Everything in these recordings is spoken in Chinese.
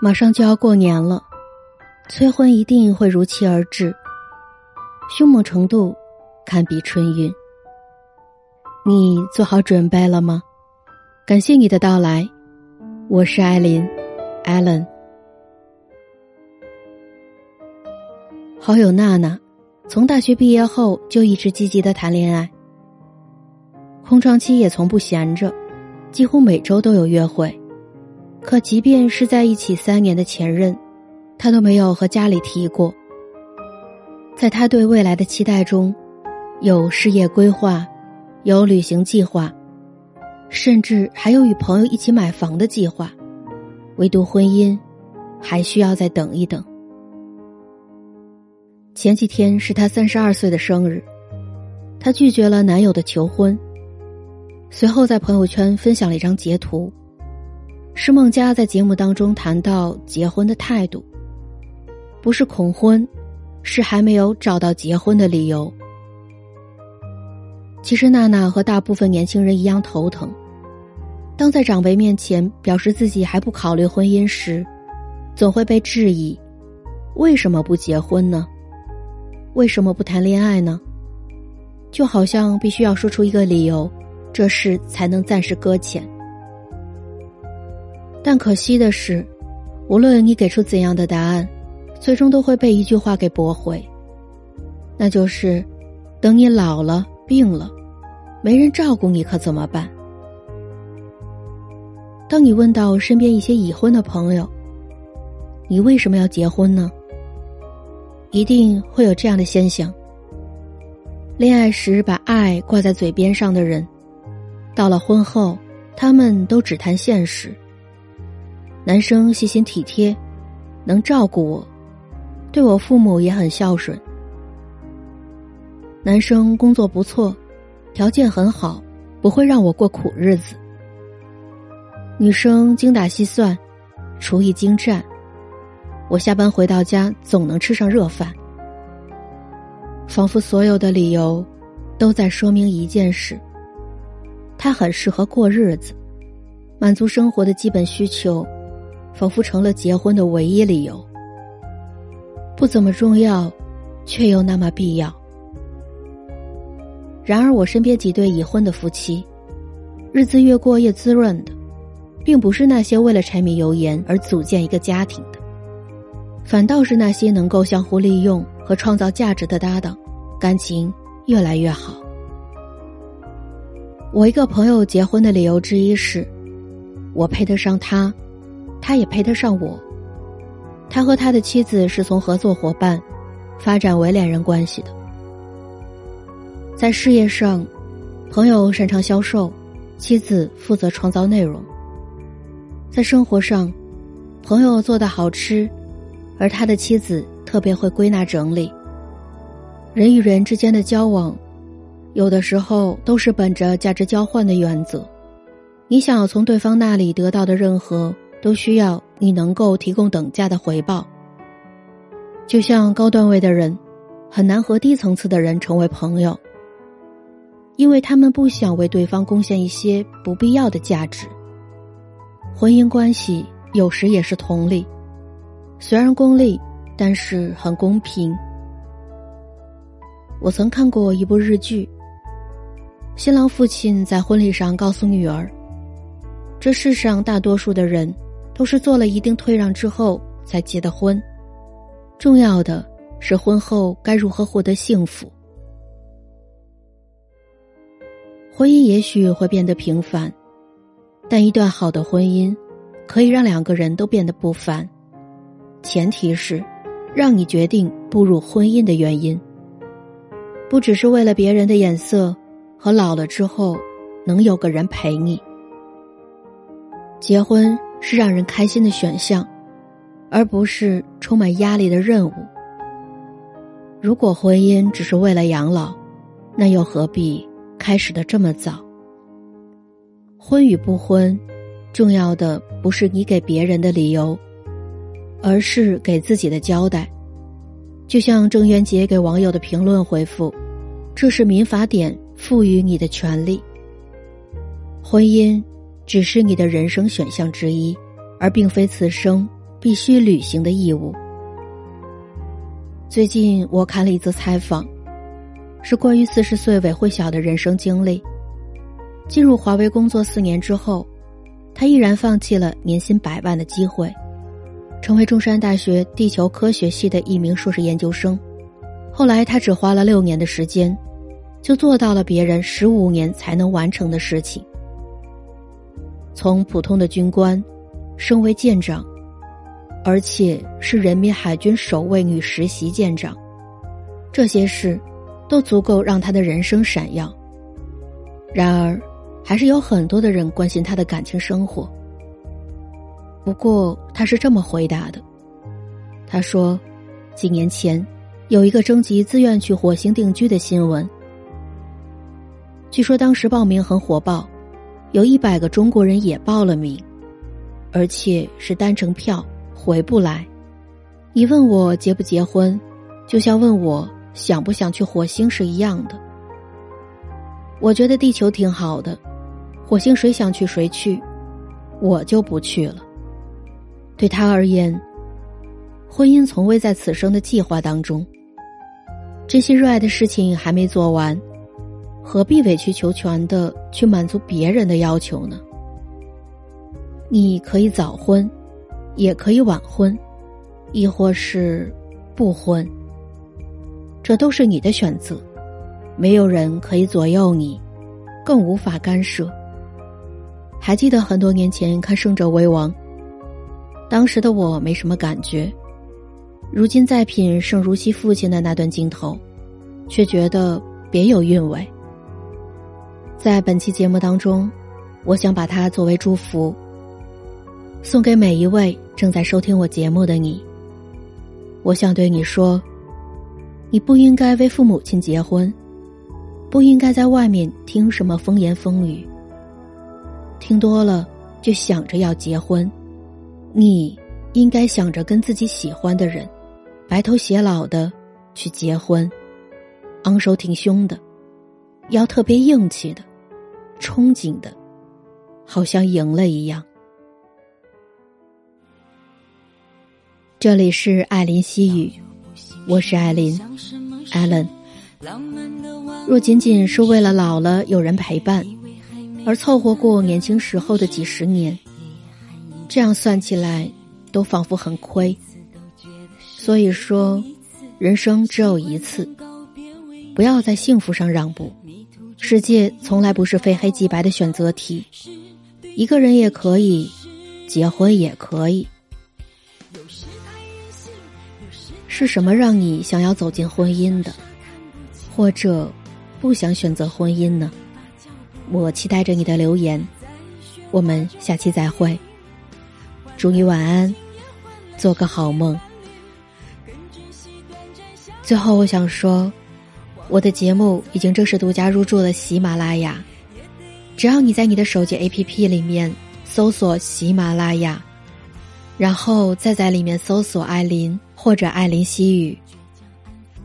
马上就要过年了，催婚一定会如期而至，凶猛程度堪比春运。你做好准备了吗？感谢你的到来，我是艾琳，Allen。好友娜娜，从大学毕业后就一直积极的谈恋爱，空窗期也从不闲着，几乎每周都有约会。可即便是在一起三年的前任，他都没有和家里提过。在他对未来的期待中，有事业规划，有旅行计划，甚至还有与朋友一起买房的计划。唯独婚姻，还需要再等一等。前几天是他三十二岁的生日，他拒绝了男友的求婚，随后在朋友圈分享了一张截图。施梦佳在节目当中谈到结婚的态度，不是恐婚，是还没有找到结婚的理由。其实娜娜和大部分年轻人一样头疼，当在长辈面前表示自己还不考虑婚姻时，总会被质疑：为什么不结婚呢？为什么不谈恋爱呢？就好像必须要说出一个理由，这事才能暂时搁浅。但可惜的是，无论你给出怎样的答案，最终都会被一句话给驳回。那就是，等你老了、病了，没人照顾你，可怎么办？当你问到身边一些已婚的朋友：“你为什么要结婚呢？”一定会有这样的现象：恋爱时把爱挂在嘴边上的人，到了婚后，他们都只谈现实。男生细心体贴，能照顾我，对我父母也很孝顺。男生工作不错，条件很好，不会让我过苦日子。女生精打细算，厨艺精湛，我下班回到家总能吃上热饭。仿佛所有的理由，都在说明一件事：他很适合过日子，满足生活的基本需求。仿佛成了结婚的唯一理由，不怎么重要，却又那么必要。然而，我身边几对已婚的夫妻，日子越过越滋润的，并不是那些为了柴米油盐而组建一个家庭的，反倒是那些能够相互利用和创造价值的搭档，感情越来越好。我一个朋友结婚的理由之一是，我配得上他。他也配得上我。他和他的妻子是从合作伙伴发展为恋人关系的。在事业上，朋友擅长销售，妻子负责创造内容。在生活上，朋友做的好吃，而他的妻子特别会归纳整理。人与人之间的交往，有的时候都是本着价值交换的原则。你想要从对方那里得到的任何。都需要你能够提供等价的回报。就像高段位的人，很难和低层次的人成为朋友，因为他们不想为对方贡献一些不必要的价值。婚姻关系有时也是同理，虽然功利，但是很公平。我曾看过一部日剧，新郎父亲在婚礼上告诉女儿：“这世上大多数的人。”都是做了一定退让之后才结的婚，重要的是婚后该如何获得幸福。婚姻也许会变得平凡，但一段好的婚姻可以让两个人都变得不凡。前提是，让你决定步入婚姻的原因，不只是为了别人的眼色和老了之后能有个人陪你。结婚。是让人开心的选项，而不是充满压力的任务。如果婚姻只是为了养老，那又何必开始的这么早？婚与不婚，重要的不是你给别人的理由，而是给自己的交代。就像郑渊洁给网友的评论回复：“这是民法典赋予你的权利。”婚姻。只是你的人生选项之一，而并非此生必须履行的义务。最近我看了一则采访，是关于四十岁韦慧晓的人生经历。进入华为工作四年之后，他毅然放弃了年薪百万的机会，成为中山大学地球科学系的一名硕士研究生。后来，他只花了六年的时间，就做到了别人十五年才能完成的事情。从普通的军官，升为舰长，而且是人民海军首位女实习舰长，这些事，都足够让他的人生闪耀。然而。还是有很多的人关心他的感情生活。不过他是这么回答的：“他说，几年前有一个征集自愿去火星定居的新闻，据说当时报名很火爆，有一百个中国人也报了名，而且是单程票，回不来。你问我结不结婚，就像问我想不想去火星是一样的。我觉得地球挺好的。”火星谁想去谁去，我就不去了。对他而言，婚姻从未在此生的计划当中。这些热爱的事情还没做完，何必委曲求全的去满足别人的要求呢？你可以早婚，也可以晚婚，亦或是不婚，这都是你的选择，没有人可以左右你，更无法干涉。还记得很多年前看《胜者为王》，当时的我没什么感觉，如今再品盛如熙父亲的那段镜头，却觉得别有韵味。在本期节目当中，我想把它作为祝福，送给每一位正在收听我节目的你。我想对你说，你不应该为父母亲结婚，不应该在外面听什么风言风语。听多了，就想着要结婚。你应该想着跟自己喜欢的人，白头偕老的去结婚，昂首挺胸的，要特别硬气的，憧憬的，好像赢了一样。这里是艾琳西语，我是艾琳，Allen。若仅仅是为了老了有人陪伴。而凑合过年轻时候的几十年，这样算起来，都仿佛很亏。所以说，人生只有一次，不要在幸福上让步。世界从来不是非黑即白的选择题，一个人也可以，结婚也可以。是什么让你想要走进婚姻的，或者不想选择婚姻呢？我期待着你的留言，我们下期再会。祝你晚安，做个好梦。最后，我想说，我的节目已经正式独家入驻了喜马拉雅。只要你在你的手机 APP 里面搜索喜马拉雅，然后再在里面搜索艾琳或者艾琳西语，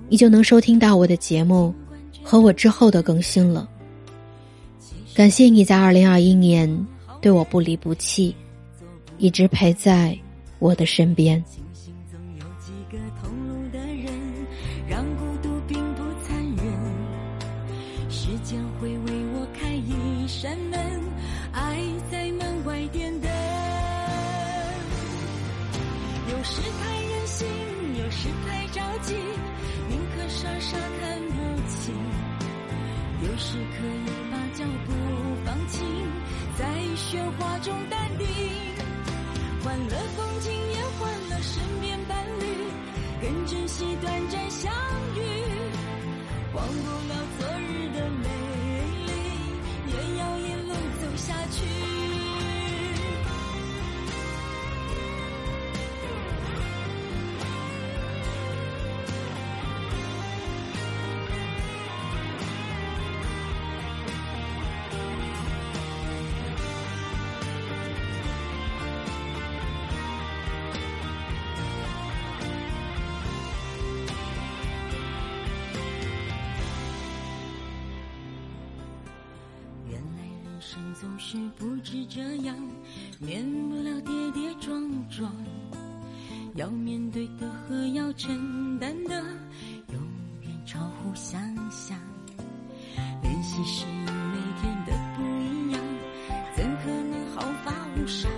你就能收听到我的节目和我之后的更新了。感谢你在二零二一年对我不离不弃，一直陪在我的身边。时间会为我开一扇门，爱在门外点灯。有时太任性，有时太着急，宁可傻傻看不清。有时可以把脚步放轻。在喧哗中淡定，换了风景，也换了身边伴侣，更珍惜短暂相遇，忘不了人生总是不止这样，免不了跌跌撞撞。要面对的和要承担的，永远超乎想象。练习时每天的不一样，怎可能毫发无伤？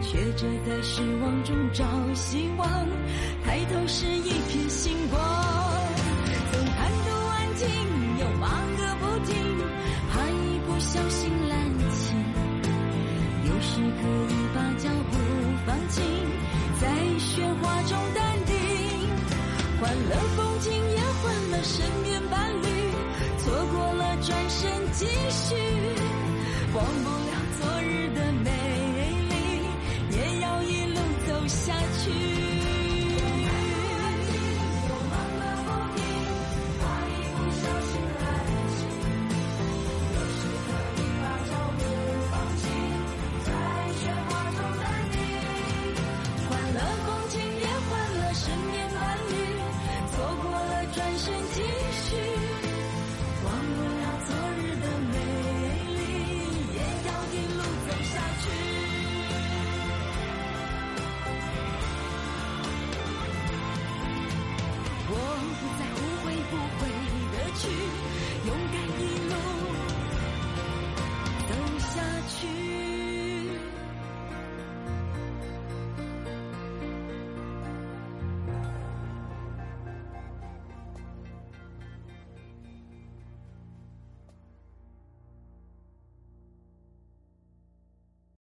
学着在失望中找希望，抬头是一片星光。总贪图安静，又忙个，小心滥情，有时可以把脚步放轻，在喧哗中淡定。换了风景，也换了身边伴侣，错过了转身继续，忘不了昨日的美丽，也要一路走下去。